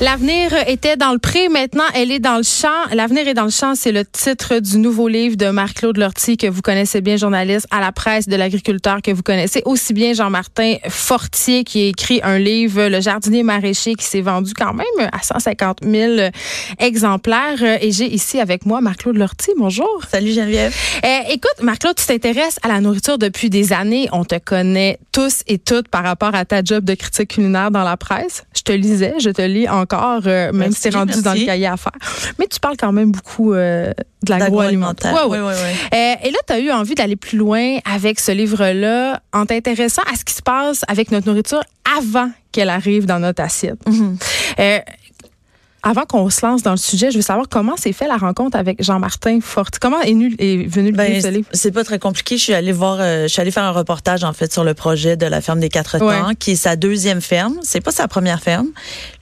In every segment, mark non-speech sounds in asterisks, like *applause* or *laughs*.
L'avenir était dans le pré, maintenant elle est dans le champ. L'avenir est dans le champ, c'est le titre du nouveau livre de Marc-Claude Lortie que vous connaissez bien, journaliste à la presse de l'agriculteur que vous connaissez aussi bien Jean-Martin Fortier qui a écrit un livre Le jardinier maraîcher qui s'est vendu quand même à 150 000 exemplaires. Et j'ai ici avec moi Marc-Claude Lortie. Bonjour. Salut Geneviève. Euh, écoute, Marc-Claude, tu t'intéresses à la nourriture depuis des années. On te connaît tous et toutes par rapport à ta job de critique culinaire dans la presse. Je te lisais, je te lis encore encore, euh, même si c'est rendu dans le cahier à faire. Mais tu parles quand même beaucoup euh, de l'agroalimentaire. Ouais, ouais. Ouais, euh, et là, tu as eu envie d'aller plus loin avec ce livre-là en t'intéressant à ce qui se passe avec notre nourriture avant qu'elle arrive dans notre assiette. Mm-hmm. Avant qu'on se lance dans le sujet, je veux savoir comment s'est fait la rencontre avec Jean-Martin Forti. Comment est, venu le ben? C'est pas très compliqué. Je suis allée voir, euh, je suis allée faire un reportage en fait sur le projet de la ferme des quatre temps, qui est sa deuxième ferme. C'est pas sa première ferme.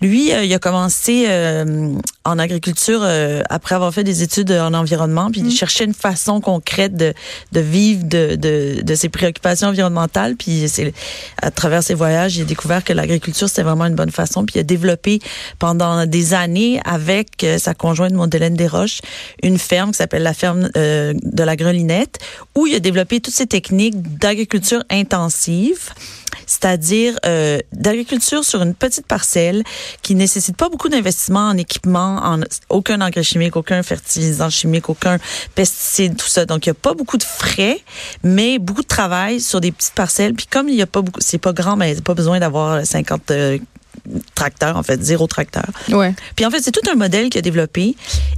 Lui, euh, il a commencé euh, en agriculture après avoir fait des études en environnement, puis il mm. cherchait une façon concrète de, de vivre de, de, de ses préoccupations environnementales. Puis c'est à travers ses voyages, il a découvert que l'agriculture c'était vraiment une bonne façon. Puis il a développé pendant des années avec euh, sa conjointe Mondelène Desroches une ferme qui s'appelle la ferme euh, de la Grelinette où il a développé toutes ces techniques d'agriculture intensive c'est-à-dire euh, d'agriculture sur une petite parcelle qui nécessite pas beaucoup d'investissement en équipement, en aucun engrais chimique, aucun fertilisant chimique, aucun pesticide, tout ça. Donc il y a pas beaucoup de frais, mais beaucoup de travail sur des petites parcelles. Puis comme il y a pas beaucoup, c'est pas grand, mais il a pas besoin d'avoir 50 tracteur, en fait, zéro tracteur. Ouais. Puis en fait, c'est tout un modèle qu'il a développé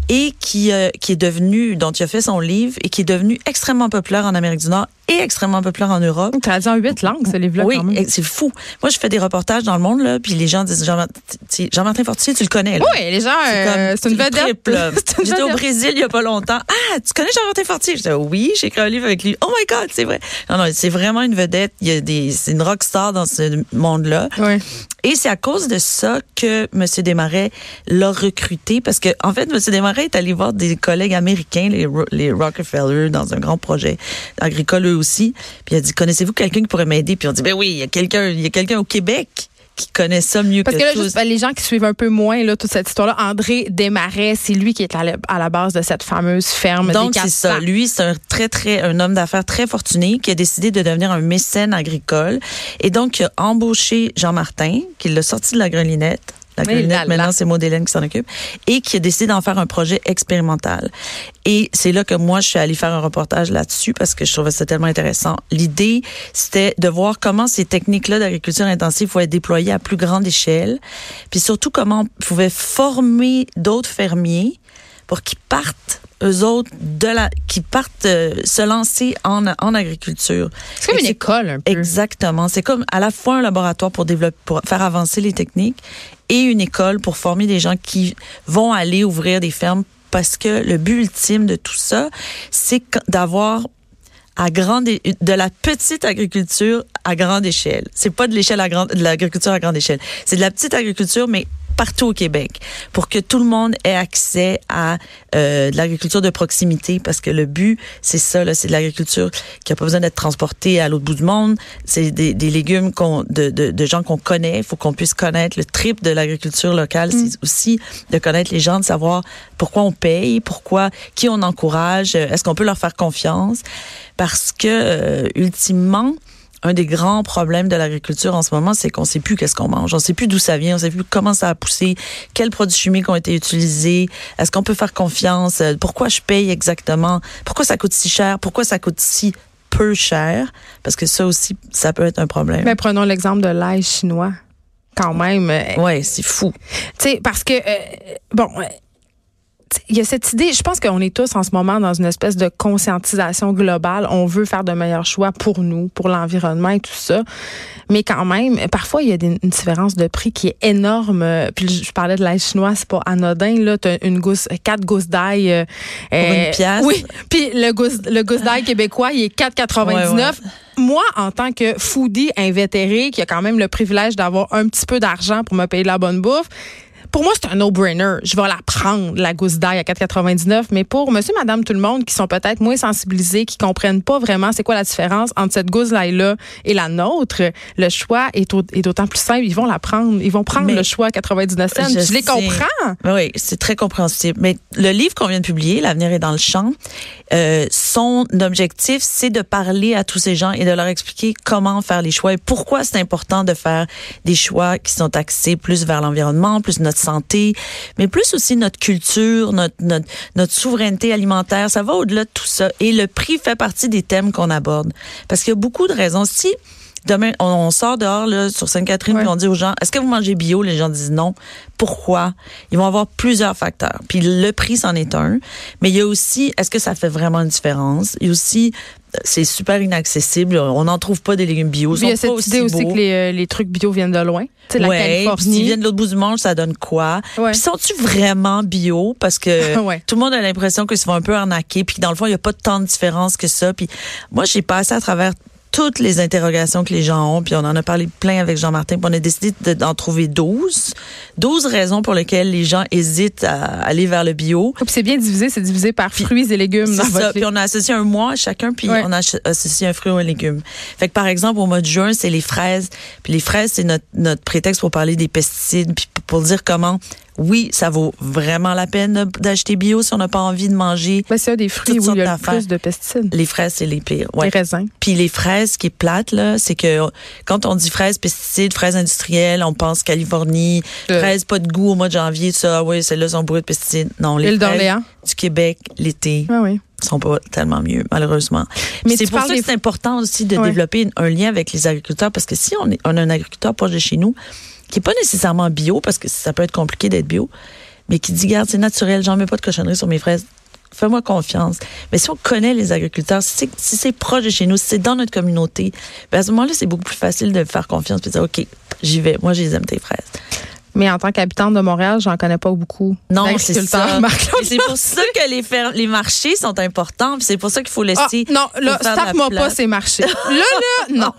et qui, euh, qui est devenu, dont il a fait son livre et qui est devenu extrêmement populaire en Amérique du Nord et extrêmement populaire en Europe. Traduit en huit langues, ce livre-là. Oui, c'est fou. Moi, je fais des reportages dans le monde, là, puis les gens disent Jean-Martin Fortier, tu le connais, là. Oui, les gens, c'est euh, une vedette. *laughs* J'étais au Brésil il y a pas longtemps. Ah, tu connais Jean-Martin Fortier? Je dis, oui, j'ai écrit un livre avec lui. Oh my God, c'est vrai. Non, non, c'est vraiment une vedette. Il y a des, c'est une rockstar dans ce monde-là. Oui. Et c'est à cause de ça que M. Desmarais l'a recruté, parce que, en fait, M. Desmarais est allé voir des collègues américains, les, les Rockefeller, dans un grand projet agricole, eux aussi. Puis il a dit, connaissez-vous quelqu'un qui pourrait m'aider? Puis on dit, ben oui, il y a quelqu'un, il y a quelqu'un au Québec qui connaît ça mieux Parce que, que là, Juste, les gens qui suivent un peu moins là, toute cette histoire-là, André Desmarais, c'est lui qui est à la, base de cette fameuse ferme. Donc c'est ça. Lui, c'est un très très un homme d'affaires très fortuné qui a décidé de devenir un mécène agricole et donc il a embauché Jean Martin, qui l'a sorti de la grelinette la maintenant c'est Maud qui s'en occupe, et qui a décidé d'en faire un projet expérimental. Et c'est là que moi, je suis allée faire un reportage là-dessus parce que je trouvais ça tellement intéressant. L'idée, c'était de voir comment ces techniques-là d'agriculture intensive pouvaient être déployées à plus grande échelle, puis surtout comment on pouvait former d'autres fermiers pour qu'ils partent eux autres de la qui partent euh, se lancer en, en agriculture. C'est comme une école un peu. Exactement, c'est comme à la fois un laboratoire pour développer pour faire avancer les techniques et une école pour former des gens qui vont aller ouvrir des fermes parce que le but ultime de tout ça, c'est d'avoir à grande de la petite agriculture à grande échelle. C'est pas de l'échelle à grande de l'agriculture à grande échelle. C'est de la petite agriculture mais partout au Québec pour que tout le monde ait accès à euh, de l'agriculture de proximité parce que le but c'est ça là c'est de l'agriculture qui a pas besoin d'être transportée à l'autre bout du monde. C'est des, des légumes qu'on de, de, de, gens qu'on connaît. Il faut qu'on puisse connaître le trip de l'agriculture locale. C'est mm. aussi de connaître les gens de savoir pourquoi on paye pourquoi qui on encourage est-ce qu'on peut leur faire confiance? Parce que euh, ultimement un des grands problèmes de l'agriculture en ce moment, c'est qu'on sait plus qu'est-ce qu'on mange. On sait plus d'où ça vient, on sait plus comment ça a poussé, quels produits chimiques ont été utilisés, est-ce qu'on peut faire confiance, euh, pourquoi je paye exactement, pourquoi ça coûte si cher, pourquoi ça coûte si peu cher, parce que ça aussi, ça peut être un problème. Mais prenons l'exemple de l'ail chinois. Quand même. Euh, ouais, c'est fou. Tu sais, parce que, euh, bon, il y a cette idée, je pense qu'on est tous en ce moment dans une espèce de conscientisation globale. On veut faire de meilleurs choix pour nous, pour l'environnement et tout ça. Mais quand même, parfois, il y a une différence de prix qui est énorme. Puis je parlais de l'ail chinois, c'est pas anodin. Là, t'as une gousse, quatre gousses d'ail. Euh, pour une euh, pièce. Oui. Puis le gousse, le gousse d'ail québécois, il est 4,99. Moi, en tant que foodie invétéré, qui a quand même le privilège d'avoir un petit peu d'argent pour me payer de la bonne bouffe, pour moi, c'est un no-brainer. Je vais la prendre, la gousse d'ail à 4,99. Mais pour monsieur, madame, tout le monde qui sont peut-être moins sensibilisés, qui comprennent pas vraiment c'est quoi la différence entre cette gousse d'ail-là et la nôtre, le choix est, d'autant plus simple. Ils vont la prendre. Ils vont prendre le choix à 99 cents. Je, les comprends. Oui, c'est très compréhensible. Mais le livre qu'on vient de publier, L'avenir est dans le champ, euh, son objectif, c'est de parler à tous ces gens et de leur expliquer comment faire les choix et pourquoi c'est important de faire des choix qui sont axés plus vers l'environnement, plus notre santé, mais plus aussi notre culture, notre, notre, notre souveraineté alimentaire. Ça va au-delà de tout ça. Et le prix fait partie des thèmes qu'on aborde. Parce qu'il y a beaucoup de raisons. Si demain, on, sort dehors là, sur Sainte-Catherine, puis on dit aux gens, est-ce que vous mangez bio? Les gens disent non. Pourquoi? Ils vont avoir plusieurs facteurs. Puis le prix, c'en est un. Mais il y a aussi, est-ce que ça fait vraiment une différence? Il y a aussi, c'est super inaccessible. On n'en trouve pas des légumes bio. il y a cette idée aussi que les, euh, les, trucs bio viennent de loin. C'est la Californie. S'ils viennent de l'autre bout du monde, ça donne quoi? Puis sont-ils vraiment bio? Parce que *laughs* tout le monde a l'impression qu'ils se font un peu arnaquer. Puis dans le fond, il n'y a pas tant de différence que ça. Puis moi, j'ai passé à travers toutes les interrogations que les gens ont, puis on en a parlé plein avec Jean-Martin, puis on a décidé d'en trouver 12. 12 raisons pour lesquelles les gens hésitent à aller vers le bio. Puis c'est bien divisé, c'est divisé par fruits et légumes. C'est ça, puis on a associé un mois à chacun, puis on a associé un fruit ou un légume. Fait que par exemple, au mois de juin, c'est les fraises, puis les fraises, c'est notre, notre prétexte pour parler des pesticides, puis pour dire comment oui, ça vaut vraiment la peine d'acheter bio si on n'a pas envie de manger. C'est des fruits où il y a plus de pesticides. Les fraises, c'est les pires. Ouais. Les raisins. Puis les fraises, qui est plate, là, c'est que quand on dit fraises, pesticides, fraises industrielles, on pense Californie, fraises pas de goût au mois de janvier, ça, oui, celles-là sont bourrées de pesticides. Non, les fraises du Québec, l'été. Ah oui sont pas tellement mieux, malheureusement. Mais c'est pour ça que c'est important aussi de développer un lien avec les agriculteurs, parce que si on, est, on a un agriculteur proche de chez nous, qui est pas nécessairement bio, parce que ça peut être compliqué d'être bio, mais qui dit, garde, c'est naturel, j'en mets pas de cochonnerie sur mes fraises. Fais-moi confiance. Mais si on connaît les agriculteurs, si c'est proche de chez nous, si c'est dans notre communauté, ben à ce moment-là, c'est beaucoup plus facile de faire confiance et de dire, OK, j'y vais. Moi, je les aime, tes fraises. Mais en tant qu'habitante de Montréal, j'en connais pas beaucoup. Non, c'est ça. C'est pour ça que les, les marchés sont importants. C'est pour ça qu'il faut laisser. Ah, non, là, tape-moi pas ces marchés. là, là, *laughs* non.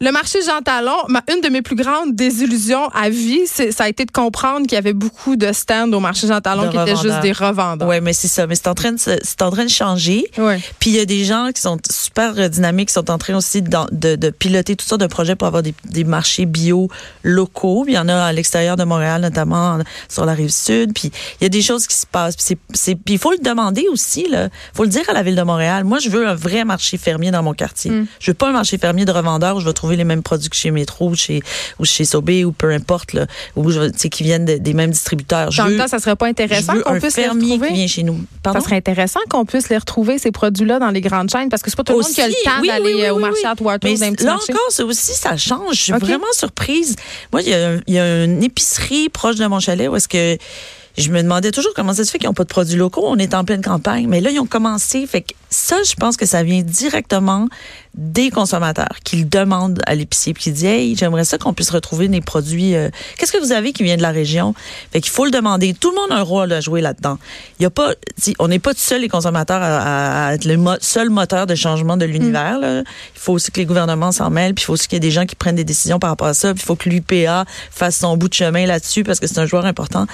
Le marché Jean Talon, une de mes plus grandes désillusions à vie, ça a été de comprendre qu'il y avait beaucoup de stands au marché Jean Talon qui étaient juste des revendeurs. Oui, mais c'est ça. Mais c'est en train de c'est en train de changer. Ouais. Puis il y a des gens qui sont super dynamiques, qui sont en train aussi de, de, de piloter toutes sortes de projets pour avoir des, des marchés bio locaux. Il y en a à l'extérieur de Montréal, notamment sur la rive sud. Puis il y a des choses qui se passent. Puis il faut le demander aussi. Il faut le dire à la ville de Montréal. Moi, je veux un vrai marché fermier dans mon quartier. Mm. Je veux pas un marché fermier de revendeurs où je vais trouver les mêmes produits que chez Métro ou chez, ou chez Sobé ou peu importe, là, ou qui viennent des mêmes distributeurs. En même temps, ça serait pas intéressant qu'on puisse les retrouver. Qui vient chez nous. Ça serait intéressant qu'on puisse les retrouver, ces produits-là, dans les grandes chaînes, parce que c'est pas tout le monde qui a le temps d'aller euh, au marché à Waterloo, là marché. encore, c'est aussi, ça change. Je suis vraiment surprise. Moi, il y, a, y a une épicerie proche de mon chalet où est-ce que je me demandais toujours comment ça se fait qu'ils n'ont pas de produits locaux. On est en pleine campagne. Mais là, ils ont commencé. Fait que ça, je pense que ça vient directement des consommateurs qui le demandent à l'épicier puis qui disent Hey, j'aimerais ça qu'on puisse retrouver des produits. Euh, qu'est-ce que vous avez qui vient de la région? Fait qu'il faut le demander. Tout le monde a un rôle à jouer là-dedans. Il y a pas, on n'est pas seuls les consommateurs à, être le seul moteur de changement de l'univers. Il faut aussi que les gouvernements s'en mêlent, puis il faut aussi qu'il y ait des gens qui prennent des décisions par rapport à ça. Puis il faut que l'UPA fasse son bout de chemin là-dessus parce que c'est un joueur important.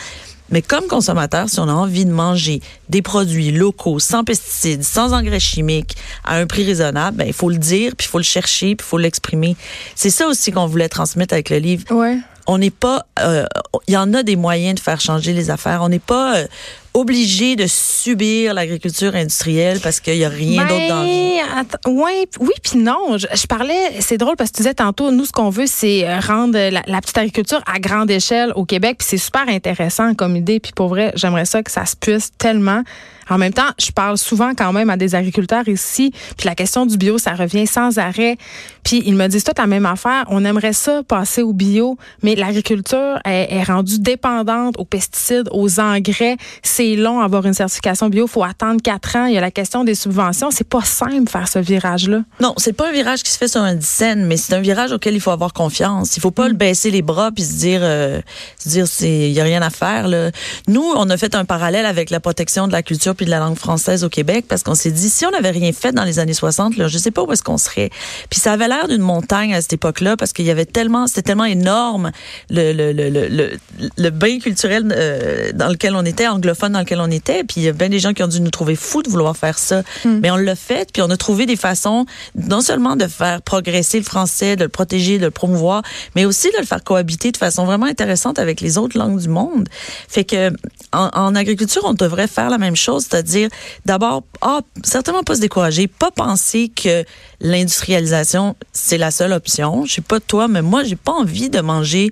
Mais comme consommateur, si on a envie de manger des produits locaux, sans pesticides, sans engrais chimiques, à un prix raisonnable, ben, il faut le dire, puis il faut le chercher, puis il faut l'exprimer. C'est ça aussi qu'on voulait transmettre avec le livre. Ouais. On n'est pas, euh, il y en a des moyens de faire changer les affaires. On n'est pas euh, obligé de subir l'agriculture industrielle parce qu'il n'y a rien d'autre dans la Ouais, oui, puis non. Je, parlais, c'est drôle parce que tu disais tantôt, nous, ce qu'on veut, c'est euh, rendre la, petite agriculture à grande échelle au Québec. Puis c'est super intéressant comme idée. Puis pour vrai, j'aimerais ça que ça se puisse tellement. En même temps, je parle souvent quand même à des agriculteurs ici. Puis la question du bio, ça revient sans arrêt. Puis ils me disent tout la même affaire. On aimerait ça passer au bio, mais l'agriculture est, est rendue dépendante aux pesticides, aux engrais. C'est long avoir une certification bio. Il faut attendre quatre ans. Il y a la question des subventions. C'est pas simple faire ce virage-là. Non, c'est pas un virage qui se fait sur un dizaine, mais c'est un virage auquel il faut avoir confiance. Il faut pas le baisser les bras puis se dire, euh, se dire, c'est, y a rien à faire. Là. Nous, on a fait un parallèle avec la protection de la culture puis de la langue française au Québec parce qu'on s'est dit, si on n'avait rien fait dans les années 60, là, je sais pas où est-ce qu'on serait. Puis ça avait l'air d'une montagne à cette époque-là parce qu'il y avait tellement, c'était tellement énorme le le le le, le, bain culturel euh, dans lequel on était, anglophone dans lequel on était. Puis il y a bien des gens qui ont dû nous trouver fous de vouloir faire ça, hmm. mais on l'a fait. Puis on a trouvé des façons non seulement de faire progresser le français, de le protéger, de le promouvoir, mais aussi de le faire cohabiter de façon vraiment intéressante avec les autres langues du monde. Fait que en, en agriculture, on devrait faire la même chose, c'est-à-dire d'abord, ah, certainement pas se décourager, pas penser que l'industrialisation c'est la seule option. Je sais pas toi, mais moi j'ai pas envie de manger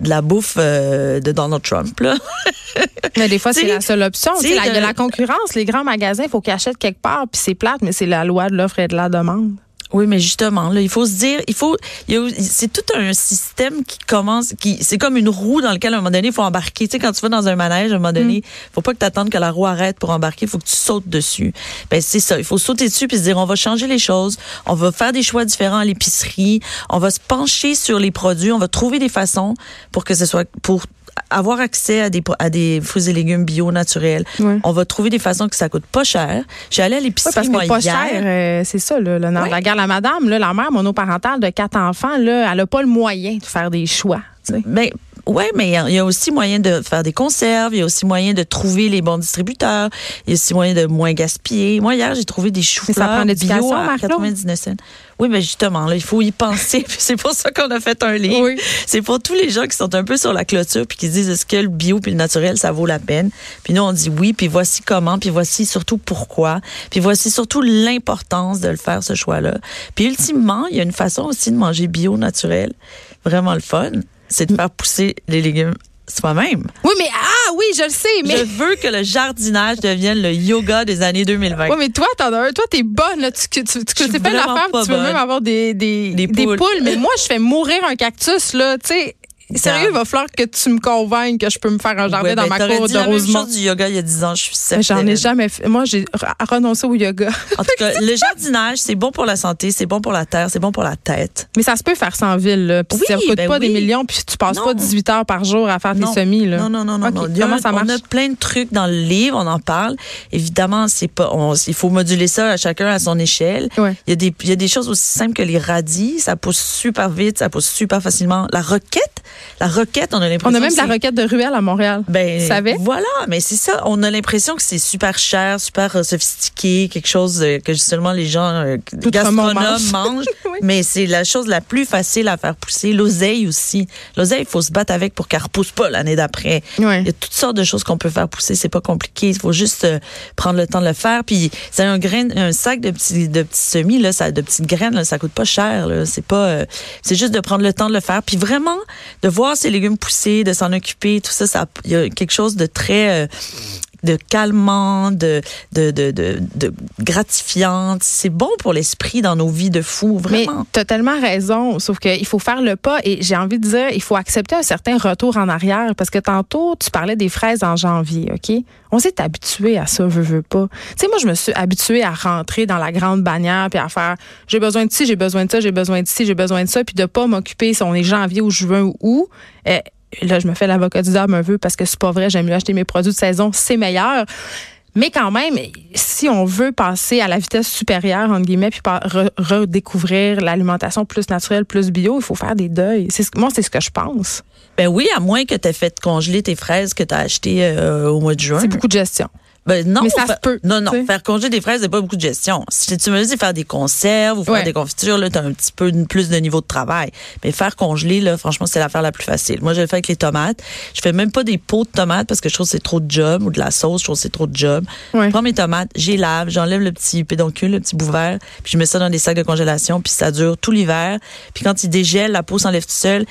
de la bouffe euh, de Donald Trump. Là. *laughs* mais des fois, c'est la seule option. Il y a la concurrence. Les grands magasins, il faut qu'ils achètent quelque part, puis c'est plate, mais c'est la loi de l'offre et de la demande. Oui, mais justement, là, il faut se dire, il faut, c'est tout un système qui commence, qui, c'est comme une roue dans laquelle à un moment donné, il faut embarquer. Tu sais, quand tu vas dans un manège, à un moment donné, mm. faut pas que tu attendes que la roue arrête pour embarquer, il faut que tu sautes dessus. Ben, c'est ça. Il faut sauter dessus puis se dire, on va changer les choses, on va faire des choix différents à l'épicerie, on va se pencher sur les produits, on va trouver des façons pour que ce soit, pour avoir accès à des, à des fruits et légumes bio naturels. On va trouver des façons que ça coûte pas cher. J'ai allé à l'épicerie parce que pas cher, euh, c'est ça là, la guerre la madame là, la mère monoparentale de quatre enfants là, elle a pas le moyen de faire des choix. Ben, oui, mais il y, a aussi moyen de faire des conserves, il y a aussi moyen de trouver les bons distributeurs, il y a aussi moyen de moins gaspiller. Moi, hier, j'ai trouvé des choux-fleurs bio à 99 cents. Oui, mais justement, là, il faut y penser. *laughs* c'est pour ça qu'on a fait un livre. C'est pour tous les gens qui sont un peu sur la clôture puis qui disent est-ce que le bio puis le naturel, ça vaut la peine? Puis nous, on dit oui, puis voici comment, puis voici surtout pourquoi, puis voici surtout l'importance de le faire, ce choix-là. Puis ultimement, il y a une façon aussi de manger bio, naturel, vraiment le fun c'est de faire pousser les légumes soi-même. Oui, mais ah oui, je le sais, mais je veux que le jardinage devienne le yoga des années 2020. Oui, mais toi, t'en as un, toi t'es bonne là, tu tu, tu, tu pas l'affaire, tu veux même avoir des des, des poules. mais *laughs* moi je fais mourir un cactus là, tu sais Sérieux, il va falloir que tu me convainques que je peux me faire un jardin dans ben, ma cour de Rosemont. du yoga il y a 10 ans, je suis certaine. J'en ai jamais fait. Moi, j'ai renoncé au yoga. En tout cas, le jardinage, c'est bon pour la santé, c'est bon pour la terre, c'est bon pour la tête. Mais ça se peut faire sans ville, là. Puis ça coûte ben pas des millions, puis tu passes pas 18 heures par jour à faire tes semis, là. Non, non, non, non. Comment ça marche? On a plein de trucs dans le livre, on en parle. Évidemment, c'est pas, il faut moduler ça à chacun à son échelle. Il y a des, il y a des choses aussi simples que les radis. Ça pousse super vite, ça pousse super facilement. La roquette, la roquette, on a l'impression. On a même de la roquette de ruelle à Montréal. Ben, Vous savez? Voilà, mais c'est ça. On a l'impression que c'est super cher, super euh, sophistiqué, quelque chose que seulement les gens euh, gastronomes mangent. *laughs* *laughs* Mais c'est la chose la plus facile à faire pousser. L'oseille aussi. L'oseille, il faut se battre avec pour qu'elle repousse pas l'année d'après. Il y a toutes sortes de choses qu'on peut faire pousser. C'est pas compliqué. Il faut juste euh, prendre le temps de le faire. Puis c'est un grain, un sac de petits, de petits semis là, ça, de petites graines, là, ça coûte pas cher. C'est pas, c'est juste de prendre le temps de le faire. Puis vraiment de voir ces légumes pousser, de s'en occuper, tout ça, ça, il y a quelque chose de très euh, de calmant, de, de, de, de, de gratifiante. C'est bon pour l'esprit dans nos vies de fous, vraiment. Mais tu as tellement raison, sauf qu'il faut faire le pas et j'ai envie de dire, il faut accepter un certain retour en arrière parce que tantôt, tu parlais des fraises en janvier, OK? On s'est habitué à ça, veux, veux pas. Tu sais, moi, je me suis habituée à rentrer dans la grande bannière puis à faire j'ai besoin de ci, j'ai besoin de ça, j'ai besoin de ci, j'ai besoin de ça, puis de pas m'occuper si on est janvier ou juin ou où. Eh, là, je me fais l'avocat du diable un peu parce que c'est pas vrai, j'aime mieux acheter mes produits de saison, c'est meilleur. Mais quand même, si on veut passer à la vitesse supérieure, entre guillemets, puis redécouvrir l'alimentation plus naturelle, plus bio, il faut faire des deuils. Moi, c'est ce que je pense. Ben oui, à moins que tu aies fait congeler tes fraises que tu as achetées euh, au mois de juin. C'est beaucoup de gestion. Ben non, mais ça se peut. Non, non. Faire congeler des fraises, c'est pas beaucoup de gestion. Si tu me dis faire des conserves ou faire des confitures, là, t'as un petit peu plus de niveau de travail. Mais faire congeler, là, franchement, c'est l'affaire la plus facile. Moi, je le fais avec les tomates. Je fais même pas des pots de tomates parce que je trouve que c'est trop de job ou de la sauce, je trouve que c'est trop de job. Je prends mes tomates, j'y lave, j'enlève le petit pédoncule, le petit bout vert, puis je mets ça dans des sacs de congélation, puis ça dure tout l'hiver. Puis quand il dégèle, la peau s'enlève tout seul.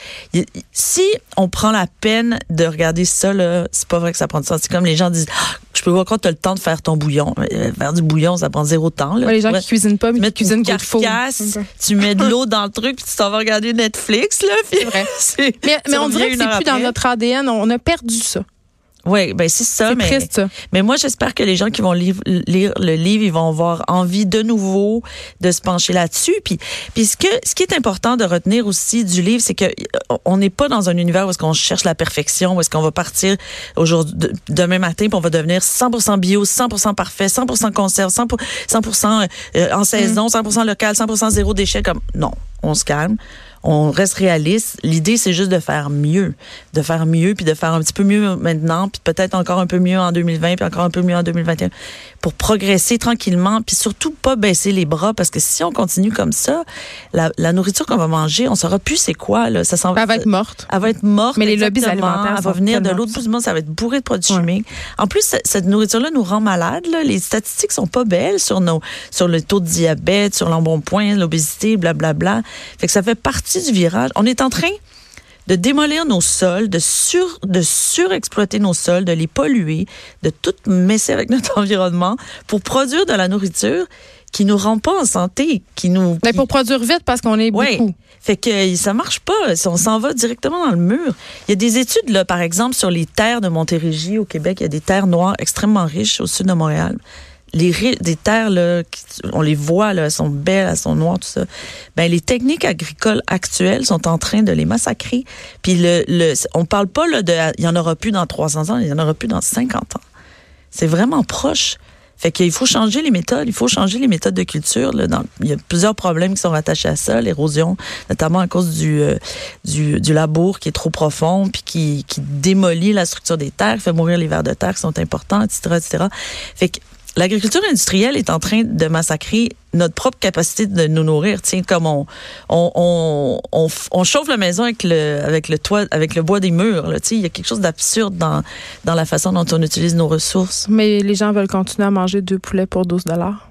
Si on prend la peine de regarder ça, là, c'est pas vrai que ça prend du temps. C'est comme les gens disent, ah, je peux voir quand tu as le temps de faire ton bouillon. Euh, faire du bouillon, ça prend zéro temps. Là. les gens qui cuisinent pas, mais qui cuisinent carcasse, tu mets de *laughs* l'eau dans le truc, puis tu t'en vas regarder Netflix. Là, c'est vrai. *laughs* mais, on dirait que c'est plus dans notre ADN. On a perdu ça. Oui, ben c'est ça. C'est mais, triste, ça. mais moi, j'espère que les gens qui vont lire, lire le livre, ils vont avoir envie de nouveau de se pencher là-dessus. Puis, puis ce, que, ce qui est important de retenir aussi du livre, c'est que euh, on n'est pas dans un univers où est-ce qu'on cherche la perfection, où est-ce qu'on va partir aujourd'hui, de- demain matin, puis on va devenir 100% bio, 100% parfait, 100% conserve, 100%, 100% euh, en saison, 100% local, 100% zéro déchet. Comme non, on se calme. On reste réaliste. L'idée, c'est juste de faire mieux, de faire mieux, puis de faire un petit peu mieux maintenant, puis peut-être encore un peu mieux en 2020, puis encore un peu mieux en 2021, pour progresser tranquillement, puis surtout pas baisser les bras, parce que si on continue comme ça, la, la nourriture qu'on va manger, on saura plus c'est quoi là. Ça s'en Elle va être morte. elle va être morte. Mais les lobbies alimentaires Elle va venir de l'autre bout du monde. Ça va être bourré de produits Ouais. chimiques. En plus, ce- cette nourriture-là nous rend malades. là. Les statistiques sont pas belles sur nos, sur le taux de diabète, sur l'embonpoint, l'obésité, blablabla. Fait que ça fait partie du virage. On est en train de démolir nos sols, de sur, de surexploiter nos sols, de les polluer, de tout messer avec *laughs* notre environnement pour produire de la nourriture qui nous rend pas en santé, qui nous, Mais qui- pour produire vite parce qu'on est beaucoup. Fait que euh, ça marche pas. On s'en va directement dans le mur. Il y a des études, là, par exemple, sur les terres de Montérégie au Québec. Il y a des terres noires extrêmement riches au sud de Montréal. Les des terres, là, qui- on les voit, là, elles sont belles, elles sont noires, tout ça. Ben, les techniques agricoles actuelles sont en train de les massacrer. Puis le, le, on parle pas là, de, il y en aura plus dans 300 ans, il y en aura plus dans 50 ans. C'est vraiment proche. Fait qu'il faut changer les méthodes, il faut changer les méthodes de culture. Là, il y a plusieurs problèmes qui sont rattachés à ça, l'érosion, notamment à cause du, euh, du, du labour qui est trop profond, puis qui, qui démolit la structure des terres, fait mourir les vers de terre qui sont importants, etc., etc. Fait que l'agriculture industrielle est en train de massacrer notre propre capacité de nous nourrir. Tiens, comme on, on, chauffe la maison avec le, avec le toit, avec le bois des murs. Là, il y a quelque chose d'absurde dans, dans la façon dont on utilise nos ressources. Mais les gens veulent continuer à manger deux poulets pour 12 dollars.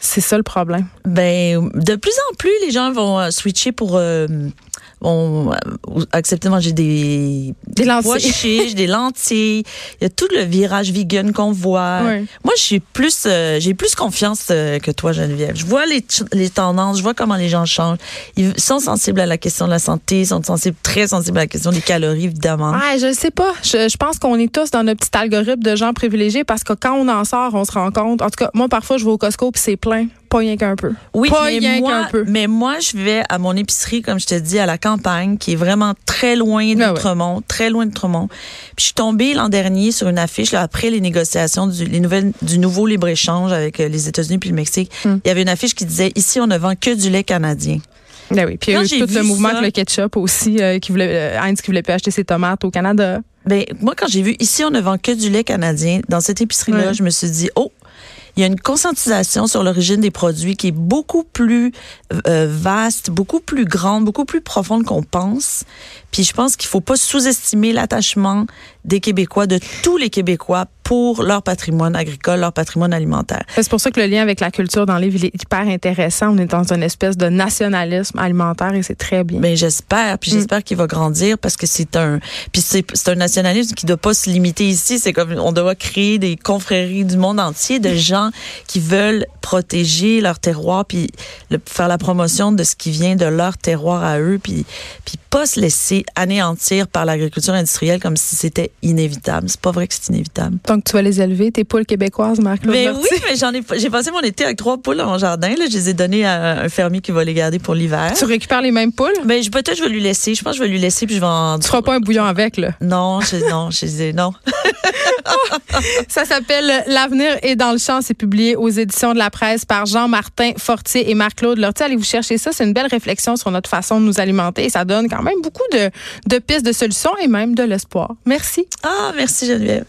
C'est ça le problème. Ben, de plus en plus, les gens vont euh, switcher pour euh, vont euh, accepter de manger des Des pois lentilles. chiches, des lentilles. Il y a tout le virage vegan qu'on voit. Ouais. Moi, j'ai plus, euh, j'ai plus confiance euh, que toi, Geneviève. Je vois les, les tendances, je vois comment les gens changent. Ils sont sensibles à la question de la santé, ils sont sensibles, très sensibles à la question des calories, évidemment. Ah, je sais pas. Je, je pense qu'on est tous dans notre petit algorithme de gens privilégiés parce que quand on en sort, on se rend compte. En tout cas, moi, parfois, je vais au Costco puis c'est plein. Pas rien qu'un peu. Oui, pas mais rien moi, qu'un peu. mais moi, je vais à mon épicerie, comme je te dis, à la campagne, qui est vraiment très loin ouais. d'Outremont, très loin d'Outremont. Puis je suis tombée l'an dernier sur une affiche, là, après les négociations du, les nouvelles, du nouveau libre-échange avec euh, les États-Unis puis le Mexique. Hmm. Il y avait une affiche qui disait, ici, on ne vend que du lait canadien. Ben oui. Puis il y a eu tout le mouvement ça- avec le ketchup aussi, euh, qui voulait, euh, Heinz qui voulait plus acheter ses tomates au Canada. Ben, moi, quand j'ai vu ici, on ne vend que du lait canadien, dans cette épicerie-là, Ouais. je me suis dit, oh, il y a une conscientisation sur l'origine des produits qui est beaucoup plus euh, vaste, beaucoup plus grande, beaucoup plus profonde qu'on pense. Puis je pense qu'il faut pas sous-estimer l'attachement des Québécois, de tous les Québécois, pour leur patrimoine agricole, leur patrimoine alimentaire. C'est pour ça que le lien avec la culture dans les villes est hyper intéressant. On est dans une espèce de nationalisme alimentaire et c'est très bien. Ben j'espère, puis Mm. j'espère qu'il va grandir parce que c'est un, puis c'est c'est un nationalisme qui doit pas se limiter ici. C'est comme on doit créer des confréries du monde entier de *laughs* gens qui veulent protéger leur terroir puis le- faire la promotion de ce qui vient de leur terroir à eux, puis puis pas se laisser anéantir par l'agriculture industrielle comme si c'était inévitable. C'est pas vrai que c'est inévitable. Donc, tu vas les élever, tes poules québécoises, Marc-Claude Mais Lortie? oui, mais j'en ai, j'ai passé mon été avec trois poules dans mon jardin. Là, je les ai données à un fermier qui va les garder pour l'hiver. Tu récupères les mêmes poules? Ben, je- peut-être je vais lui laisser. Je pense que je vais lui laisser puis je vais en. Tu feras pas un bouillon avec, là. Non, je, non, je disais non. *laughs* Ça s'appelle L'avenir est dans le champ. C'est publié aux éditions de la presse par Jean-Martin Fortier et Marc-Claude Lortie. Allez vous chercher ça. C'est une belle réflexion sur notre façon de nous alimenter. Et ça donne même beaucoup de, de pistes de solutions et même de l'espoir. Merci. Ah, merci Geneviève.